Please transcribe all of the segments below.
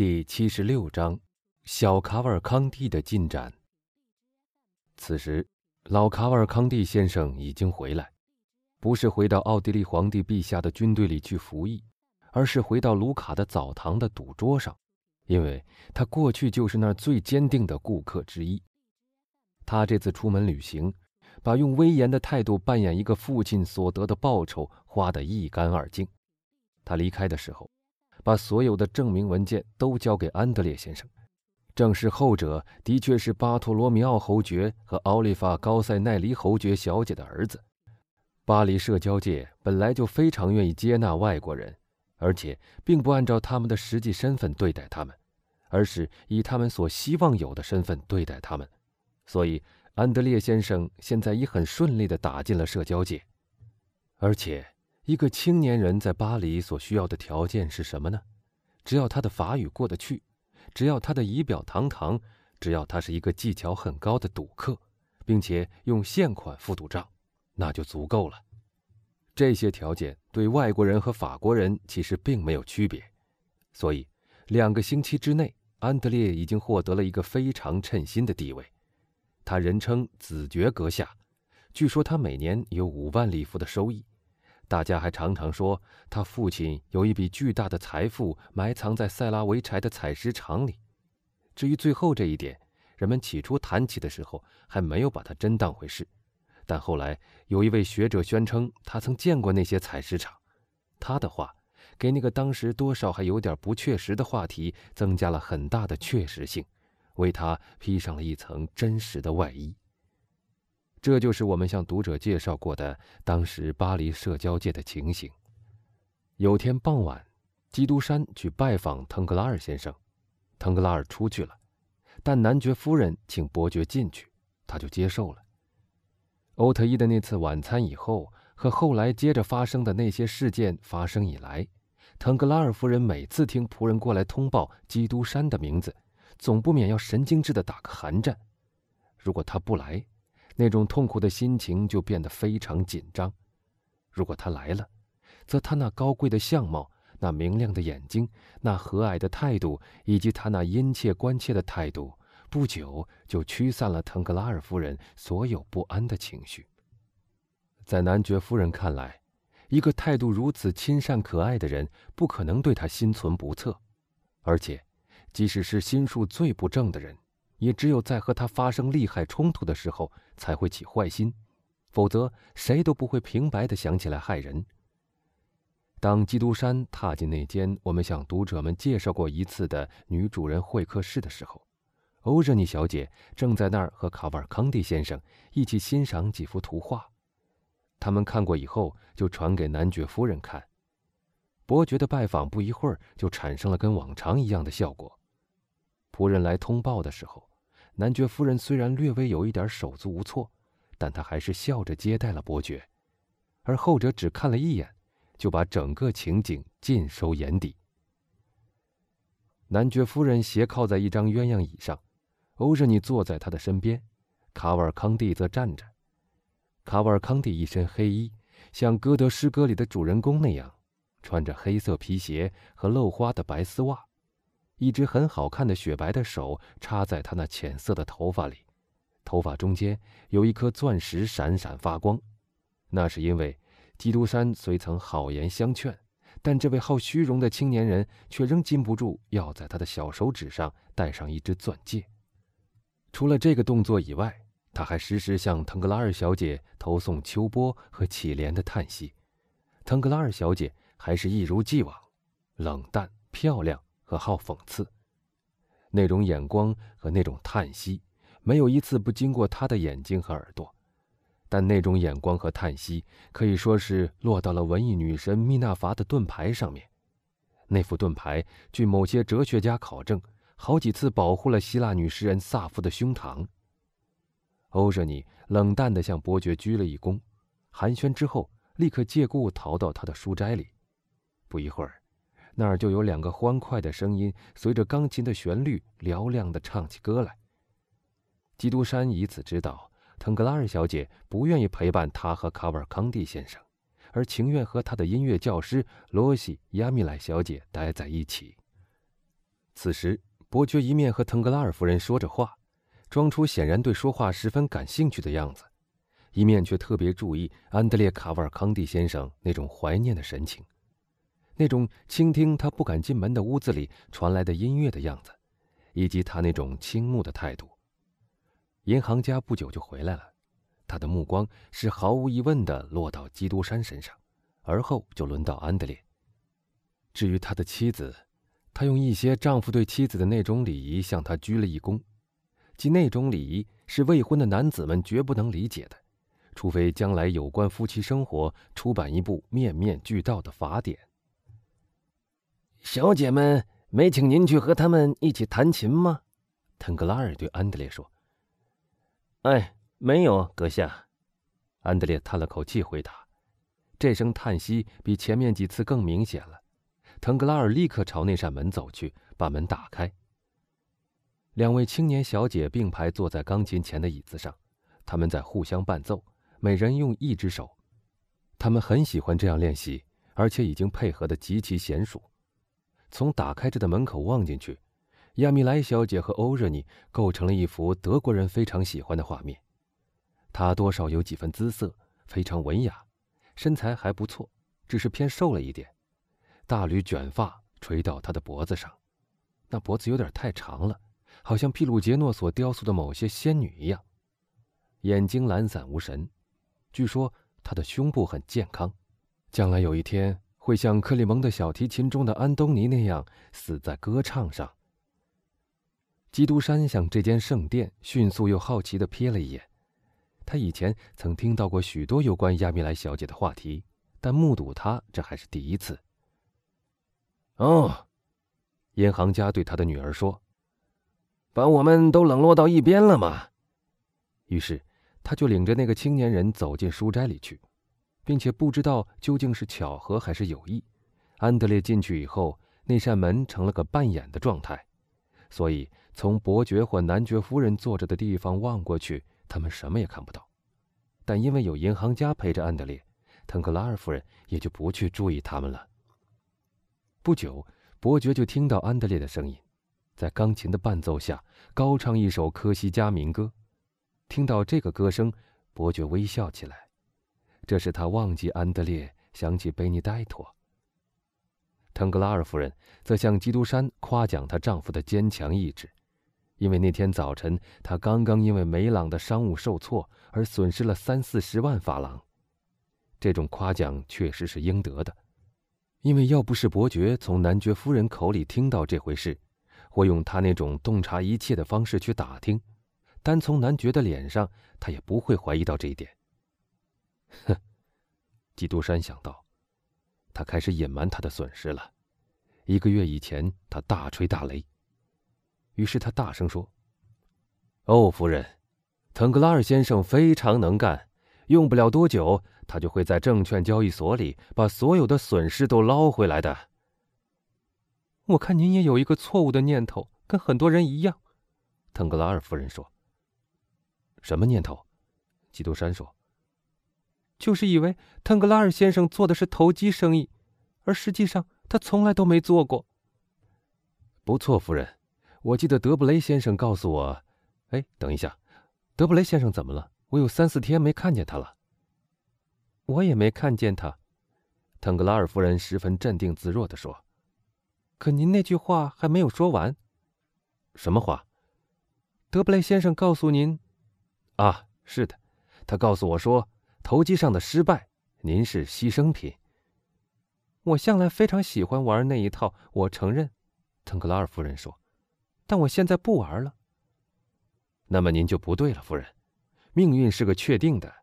第七十六章，小卡瓦尔康蒂的进展。此时，老卡瓦尔康蒂先生已经回来，不是回到奥地利皇帝陛下的军队里去服役，而是回到卢卡的澡堂的赌桌上，因为他过去就是那最坚定的顾客之一。他这次出门旅行，把用威严的态度扮演一个父亲所得的报酬花得一干二净。他离开的时候。把所有的证明文件都交给安德烈先生，证实后者的确是巴托罗米奥侯爵和奥利法高塞奈黎侯爵小姐的儿子。巴黎社交界本来就非常愿意接纳外国人，而且并不按照他们的实际身份对待他们，而是以他们所希望有的身份对待他们。所以，安德烈先生现在已很顺利地打进了社交界，而且。一个青年人在巴黎所需要的条件是什么呢？只要他的法语过得去，只要他的仪表堂堂，只要他是一个技巧很高的赌客，并且用现款付赌账，那就足够了。这些条件对外国人和法国人其实并没有区别。所以，两个星期之内，安德烈已经获得了一个非常称心的地位。他人称子爵阁下，据说他每年有五万里弗的收益。大家还常常说，他父亲有一笔巨大的财富埋藏在塞拉维柴的采石场里。至于最后这一点，人们起初谈起的时候还没有把他真当回事。但后来有一位学者宣称，他曾见过那些采石场。他的话给那个当时多少还有点不确实的话题增加了很大的确实性，为他披上了一层真实的外衣。这就是我们向读者介绍过的当时巴黎社交界的情形。有天傍晚，基督山去拜访腾格拉尔先生，腾格拉尔出去了，但男爵夫人请伯爵进去，他就接受了。欧特伊的那次晚餐以后和后来接着发生的那些事件发生以来，腾格拉尔夫人每次听仆人过来通报基督山的名字，总不免要神经质的打个寒战。如果他不来，那种痛苦的心情就变得非常紧张。如果他来了，则他那高贵的相貌、那明亮的眼睛、那和蔼的态度，以及他那殷切关切的态度，不久就驱散了腾格拉尔夫人所有不安的情绪。在男爵夫人看来，一个态度如此亲善可爱的人，不可能对他心存不测，而且，即使是心术最不正的人。也只有在和他发生利害冲突的时候才会起坏心，否则谁都不会平白的想起来害人。当基督山踏进那间我们向读者们介绍过一次的女主人会客室的时候，欧热妮小姐正在那儿和卡瓦尔康蒂先生一起欣赏几幅图画。他们看过以后，就传给男爵夫人看。伯爵的拜访不一会儿就产生了跟往常一样的效果。仆人来通报的时候。男爵夫人虽然略微有一点手足无措，但她还是笑着接待了伯爵，而后者只看了一眼，就把整个情景尽收眼底。男爵夫人斜靠在一张鸳鸯椅上，欧热尼坐在他的身边，卡瓦尔康蒂则站着。卡瓦尔康蒂一身黑衣，像歌德诗歌里的主人公那样，穿着黑色皮鞋和露花的白丝袜。一只很好看的雪白的手插在他那浅色的头发里，头发中间有一颗钻石闪闪发光。那是因为基督山虽曾好言相劝，但这位好虚荣的青年人却仍禁不住要在他的小手指上戴上一只钻戒。除了这个动作以外，他还时时向腾格拉尔小姐投送秋波和乞怜的叹息。腾格拉尔小姐还是一如既往，冷淡漂亮。和好讽刺，那种眼光和那种叹息，没有一次不经过他的眼睛和耳朵。但那种眼光和叹息，可以说是落到了文艺女神密纳伐的盾牌上面。那副盾牌，据某些哲学家考证，好几次保护了希腊女诗人萨夫的胸膛。欧热尼冷淡地向伯爵鞠了一躬，寒暄之后，立刻借故逃到他的书斋里。不一会儿。那儿就有两个欢快的声音，随着钢琴的旋律嘹亮地唱起歌来。基督山以此知道，腾格拉尔小姐不愿意陪伴他和卡瓦康蒂先生，而情愿和他的音乐教师罗西亚米莱小姐待在一起。此时，伯爵一面和腾格拉尔夫人说着话，装出显然对说话十分感兴趣的样子，一面却特别注意安德烈·卡瓦康蒂先生那种怀念的神情，那种倾听他不敢进门的屋子里传来的音乐的样子，以及他那种倾慕的态度。银行家不久就回来了，他的目光是毫无疑问地落到基督山身上，而后就轮到安德烈。至于他的妻子，他用一些丈夫对妻子的那种礼仪向他鞠了一躬，即那种礼仪是未婚的男子们绝不能理解的，除非将来有关夫妻生活出版一部面面俱到的法典。小姐们没请您去和他们一起弹琴吗？腾格拉尔对安德烈说。哎，没有，阁下。安德烈叹了口气回答，这声叹息比前面几次更明显了。腾格拉尔立刻朝那扇门走去，把门打开。两位青年小姐并排坐在钢琴前的椅子上，他们在互相伴奏，每人用一只手。他们很喜欢这样练习，而且已经配合得极其娴熟。从打开着的门口望进去。亚米莱小姐和欧热尼构成了一幅德国人非常喜欢的画面。她多少有几分姿色，非常文雅，身材还不错，只是偏瘦了一点。大缕卷发垂到她的脖子上，那脖子有点太长了，好像皮鲁杰诺所雕塑的某些仙女一样。眼睛懒散无神，据说她的胸部很健康，将来有一天会像克里蒙的小提琴中的安东尼那样死在歌唱上。基督山向这间圣殿迅速又好奇地瞥了一眼。他以前曾听到过许多有关亚米莱小姐的话题，但目睹她这还是第一次。哦，银行家对他的女儿说：“把我们都冷落到一边了吗？”于是，他就领着那个青年人走进书斋里去，并且不知道究竟是巧合还是有意，安德烈进去以后，那扇门成了个半掩的状态，所以。从伯爵或男爵夫人坐着的地方望过去，他们什么也看不到。但因为有银行家陪着安德烈，腾克拉尔夫人也就不去注意他们了。不久，伯爵就听到安德烈的声音，在钢琴的伴奏下高唱一首科西嘉民歌。听到这个歌声，伯爵微笑起来，这使他忘记安德烈，想起贝尼戴托。腾格拉尔夫人则向基督山夸奖她丈夫的坚强意志。因为那天早晨，他刚刚因为梅朗的商务受挫而损失了三四十万法郎，这种夸奖确实是应得的。因为要不是伯爵从男爵夫人口里听到这回事，或用他那种洞察一切的方式去打听，单从男爵的脸上，他也不会怀疑到这一点。哼，基督山想到，他开始隐瞒他的损失了。一个月以前，他大吹大擂。于是他大声说：“哦，夫人，腾格拉尔先生非常能干，用不了多久，他就会在证券交易所里把所有的损失都捞回来的。”我看您也有一个错误的念头，跟很多人一样。”腾格拉尔夫人说。“什么念头？”基督山说。“就是以为腾格拉尔先生做的是投机生意，而实际上他从来都没做过。”不错，夫人。我记得德布雷先生告诉我，哎，等一下，德布雷先生怎么了？我有三四天没看见他了。我也没看见他。腾格拉尔夫人十分镇定自若地说：“可您那句话还没有说完。什么话？德布雷先生告诉您？啊，是的，他告诉我说，投机上的失败，您是牺牲品。我向来非常喜欢玩那一套，我承认。”腾格拉尔夫人说。但我现在不玩了。那么您就不对了，夫人。命运是个确定的。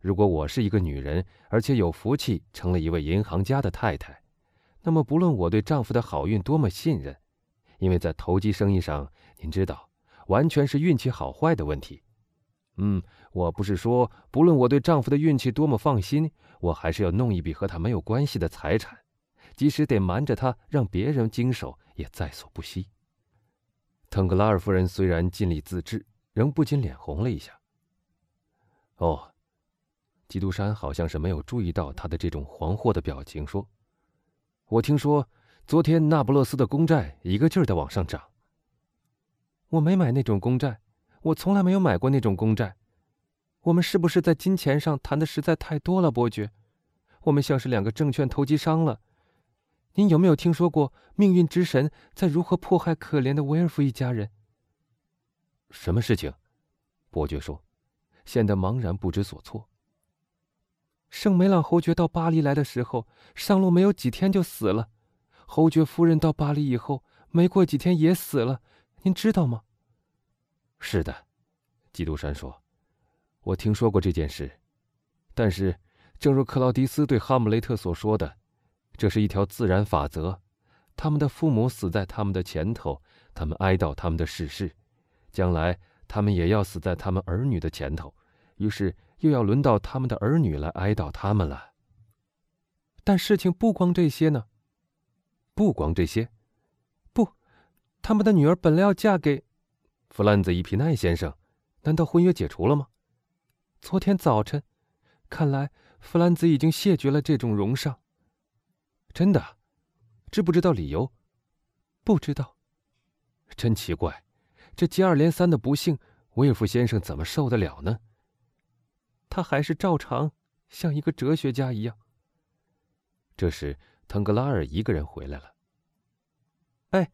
如果我是一个女人，而且有福气成了一位银行家的太太，那么不论我对丈夫的好运多么信任，因为在投机生意上，您知道，完全是运气好坏的问题。嗯，我不是说不论我对丈夫的运气多么放心，我还是要弄一笔和他没有关系的财产，即使得瞒着他让别人经手，也在所不惜。腾格拉尔夫人虽然尽力自制，仍不禁脸红了一下。哦，基督山好像是没有注意到他的这种惶惑的表情，说：“我听说昨天那不勒斯的公债一个劲儿的往上涨。我没买那种公债，我从来没有买过那种公债。我们是不是在金钱上谈的实在太多了，伯爵？我们像是两个证券投机商了。您有没有听说过命运之神在如何迫害可怜的威尔夫一家人？什么事情？伯爵说，显得茫然不知所措。圣梅朗侯爵到巴黎来的时候，上路没有几天就死了。侯爵夫人到巴黎以后，没过几天也死了。您知道吗？是的，基督山说，我听说过这件事。但是，正如克劳迪斯对哈姆雷特所说的。这是一条自然法则，他们的父母死在他们的前头，他们哀悼他们的逝世，将来他们也要死在他们儿女的前头，于是又要轮到他们的儿女来哀悼他们了。但事情不光这些呢，不光这些，不，他们的女儿本来要嫁给弗兰兹·伊皮奈先生，难道婚约解除了吗？昨天早晨，看来弗兰兹已经谢绝了这种荣尚。真的，知不知道理由？不知道。真奇怪，这接二连三的不幸，威尔夫先生怎么受得了呢？他还是照常像一个哲学家一样。这时，腾格拉尔一个人回来了。哎，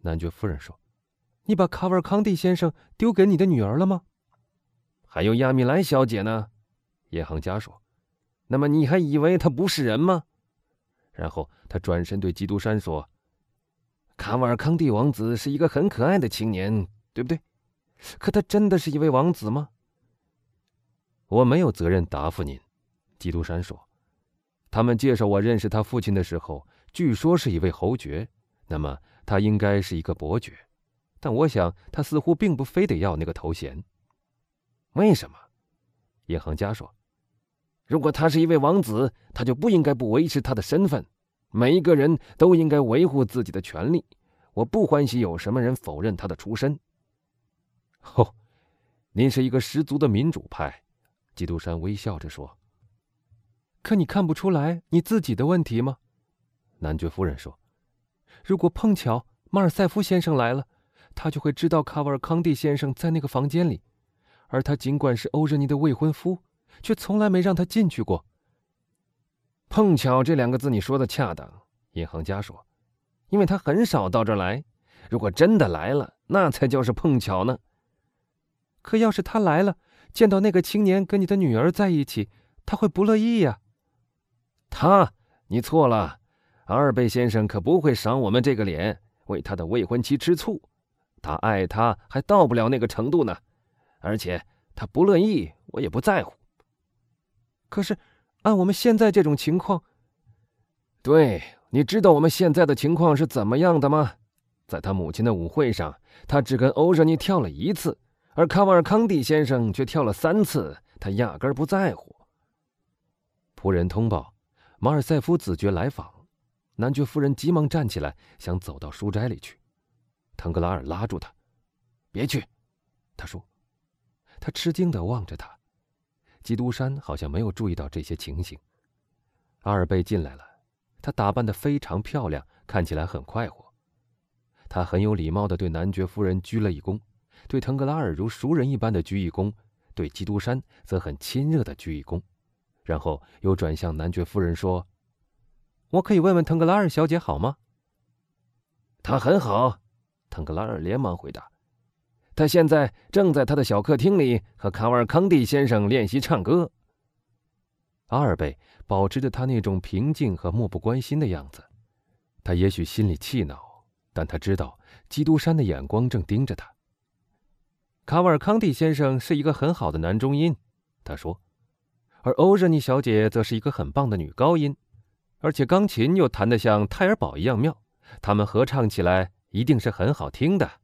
男爵夫人说：“你把卡瓦尔康蒂先生丢给你的女儿了吗？”还有亚米莱小姐呢？银行家说：“那么你还以为她不是人吗？”然后他转身对基督山说：“卡瓦尔康蒂王子是一个很可爱的青年，对不对？可他真的是一位王子吗？”我没有责任答复您，基督山说：“他们介绍我认识他父亲的时候，据说是一位侯爵，那么他应该是一个伯爵，但我想他似乎并不非得要那个头衔。为什么？”银行家说。如果他是一位王子，他就不应该不维持他的身份。每一个人都应该维护自己的权利。我不欢喜有什么人否认他的出身。哦，您是一个十足的民主派，基督山微笑着说。可你看不出来你自己的问题吗？男爵夫人说。如果碰巧马尔塞夫先生来了，他就会知道卡瓦尔康蒂先生在那个房间里，而他尽管是欧热尼的未婚夫。却从来没让他进去过。碰巧这两个字你说的恰当，银行家说，因为他很少到这儿来。如果真的来了，那才叫是碰巧呢。可要是他来了，见到那个青年跟你的女儿在一起，他会不乐意呀。他，你错了，阿尔贝先生可不会赏我们这个脸，为他的未婚妻吃醋。他爱她还到不了那个程度呢，而且他不乐意，我也不在乎。可是，按我们现在这种情况，对，你知道我们现在的情况是怎么样的吗？在他母亲的舞会上，他只跟欧热尼跳了一次，而卡瓦尔康蒂先生却跳了三次，他压根儿不在乎。仆人通报，马尔塞夫子爵来访。男爵夫人急忙站起来，想走到书斋里去。腾格拉尔拉住他：“别去。”他说。他吃惊地望着他。基督山好像没有注意到这些情形。阿尔贝进来了，他打扮得非常漂亮，看起来很快活。他很有礼貌地对男爵夫人鞠了一躬，对腾格拉尔如熟人一般的鞠一躬，对基督山则很亲热地鞠一躬，然后又转向男爵夫人说：“我可以问问腾格拉尔小姐好吗？”“她很好。”腾格拉尔连忙回答。他现在正在他的小客厅里和卡瓦尔康蒂先生练习唱歌。阿尔贝保持着他那种平静和漠不关心的样子，他也许心里气恼，但他知道基督山的眼光正盯着他。卡瓦尔康蒂先生是一个很好的男中音，他说，而欧热尼小姐则是一个很棒的女高音，而且钢琴又弹得像泰尔堡一样妙，他们合唱起来一定是很好听的。